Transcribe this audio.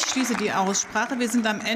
Ich schließe die Aussprache. Wir sind am Ende